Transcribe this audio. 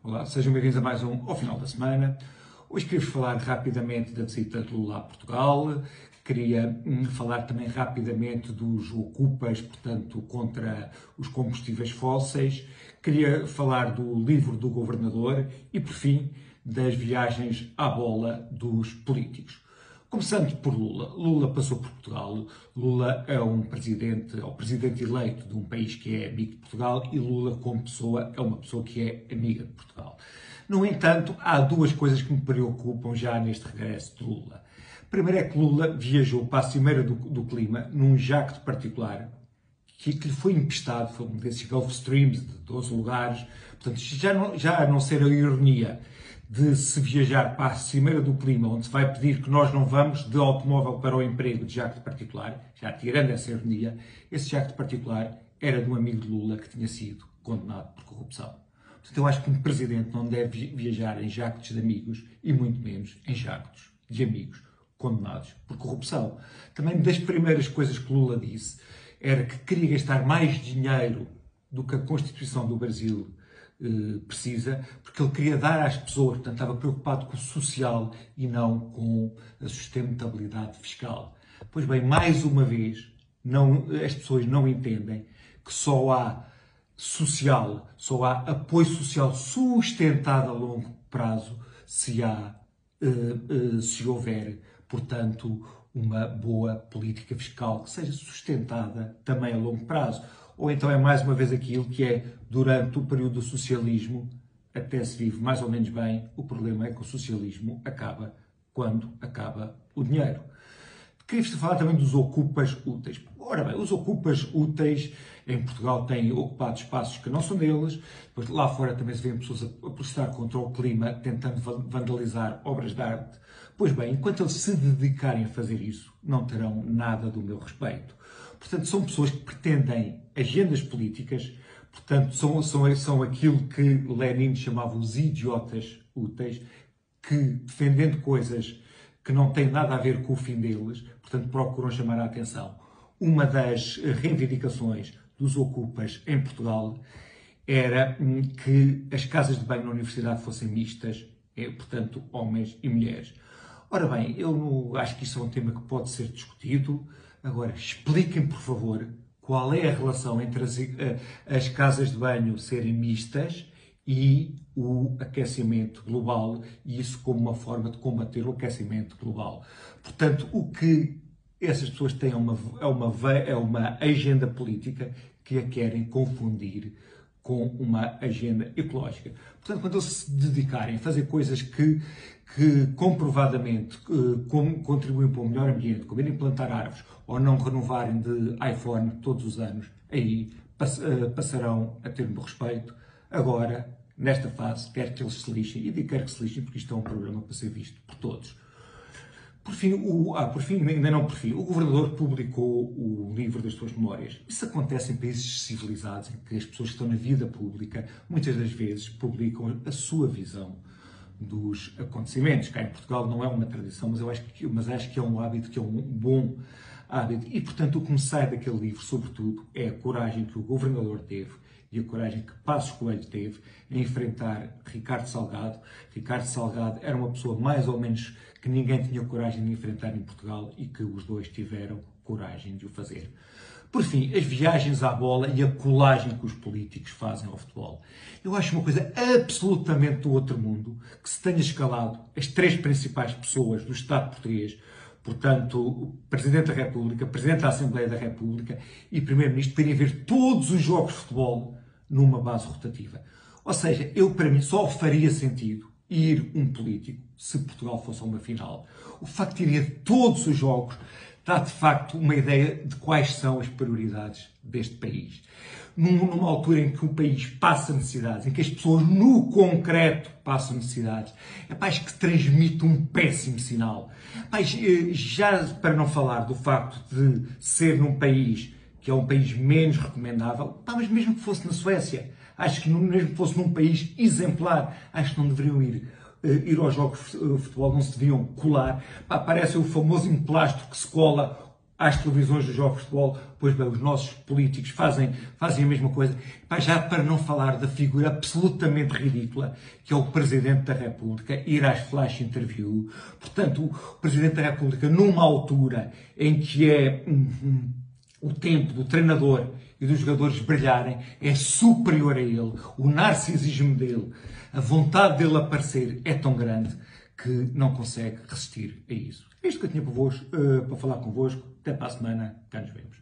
Olá, sejam bem-vindos a mais um ao final da semana. Hoje queria falar rapidamente da visita de Lula a Portugal. Queria hum, falar também rapidamente dos ocupas, portanto, contra os combustíveis fósseis. Queria falar do livro do governador e, por fim, das viagens à bola dos políticos. Começando por Lula. Lula passou por Portugal. Lula é um presidente, o presidente eleito de um país que é amigo de Portugal e Lula, como pessoa, é uma pessoa que é amiga de Portugal. No entanto, há duas coisas que me preocupam já neste regresso de Lula. Primeiro é que Lula viajou para a Cimeira do, do Clima num jacto particular que, que lhe foi empestado, foi um desses Gulf Streams de 12 lugares. Portanto, já não, já a não ser a ironia de se viajar para a Cimeira do Clima, onde se vai pedir que nós não vamos de automóvel para o emprego de jacto particular, já tirando essa ironia, esse jacto particular era de um amigo de Lula que tinha sido condenado por corrupção. Portanto, eu acho que um presidente não deve viajar em jactos de amigos e muito menos em jactos de amigos condenados por corrupção. Também das primeiras coisas que Lula disse era que queria gastar mais dinheiro do que a Constituição do Brasil eh, precisa, porque ele queria dar às pessoas, portanto, estava preocupado com o social e não com a sustentabilidade fiscal. Pois bem, mais uma vez, não, as pessoas não entendem que só há social, só há apoio social sustentado a longo prazo se há, uh, uh, se houver, portanto, uma boa política fiscal que seja sustentada também a longo prazo ou então é mais uma vez aquilo que é durante o período do socialismo até se vive mais ou menos bem. O problema é que o socialismo acaba quando acaba o dinheiro. Queria-vos falar também dos ocupas úteis. Ora bem, os ocupas úteis em Portugal têm ocupado espaços que não são deles, depois lá fora também se vêem pessoas a protestar contra o clima, tentando vandalizar obras de arte. Pois bem, enquanto eles se dedicarem a fazer isso, não terão nada do meu respeito. Portanto, são pessoas que pretendem agendas políticas, portanto, são, são, são aquilo que Lenin chamava os idiotas úteis, que defendendo coisas que não têm nada a ver com o fim deles, portanto, procuram chamar a atenção. Uma das reivindicações dos ocupas em Portugal era hum, que as casas de banho na universidade fossem mistas, é, portanto, homens e mulheres. Ora bem, eu acho que isso é um tema que pode ser discutido. Agora, expliquem, por favor, qual é a relação entre as, eh, as casas de banho serem mistas e o aquecimento global, e isso como uma forma de combater o aquecimento global. Portanto, o que essas pessoas têm é uma, é uma, é uma agenda política que a querem confundir com uma agenda ecológica. Portanto, quando eles se dedicarem a fazer coisas que, que comprovadamente uh, contribuem para um melhor ambiente, como ir implantar árvores ou não renovarem de iPhone todos os anos, aí uh, passarão a ter o meu respeito. Agora, nesta fase, quero que eles se lixem e digo quero que se lixem porque isto é um programa para ser visto por todos. Por fim, o, ah, por fim, ainda não por fim, o governador publicou o livro das suas memórias. Isso acontece em países civilizados, em que as pessoas que estão na vida pública, muitas das vezes, publicam a sua visão dos acontecimentos. Cá em Portugal não é uma tradição, mas eu acho que, mas acho que é um hábito, que é um bom hábito. E, portanto, o que me sai daquele livro, sobretudo, é a coragem que o governador teve e a coragem que Passos Coelho teve em enfrentar Ricardo Salgado. Ricardo Salgado era uma pessoa mais ou menos que ninguém tinha coragem de enfrentar em Portugal e que os dois tiveram coragem de o fazer. Por fim, as viagens à bola e a colagem que os políticos fazem ao futebol. Eu acho uma coisa absolutamente do outro mundo que se tenha escalado as três principais pessoas do Estado português, portanto, o Presidente da República, Presidente da Assembleia da República e Primeiro-Ministro, para ver todos os jogos de futebol numa base rotativa. Ou seja, eu para mim só faria sentido ir um político se Portugal fosse a uma final. O facto de ir a todos os jogos dá de facto uma ideia de quais são as prioridades deste país. Numa altura em que o país passa necessidades, em que as pessoas no concreto passam necessidades, é paz que transmite um péssimo sinal. Paz, eh, já para não falar do facto de ser num país que é um país menos recomendável, mas mesmo que fosse na Suécia, acho que mesmo que fosse num país exemplar, acho que não deveriam ir. Uh, ir aos jogos de futebol, não se deviam colar. Pá, parece o famoso emplastro que se cola às televisões do Jovem Futebol, pois bem, os nossos políticos fazem, fazem a mesma coisa. Já para não falar da figura absolutamente ridícula que é o Presidente da República, ir às flash interview. Portanto, o Presidente da República, numa altura em que é hum, hum, o tempo do treinador e dos jogadores brilharem, é superior a ele. O narcisismo dele, a vontade dele aparecer é tão grande que não consegue resistir a isso. É isto que eu tinha para, vos, uh, para falar convosco. Até para a semana. Cá nos vemos.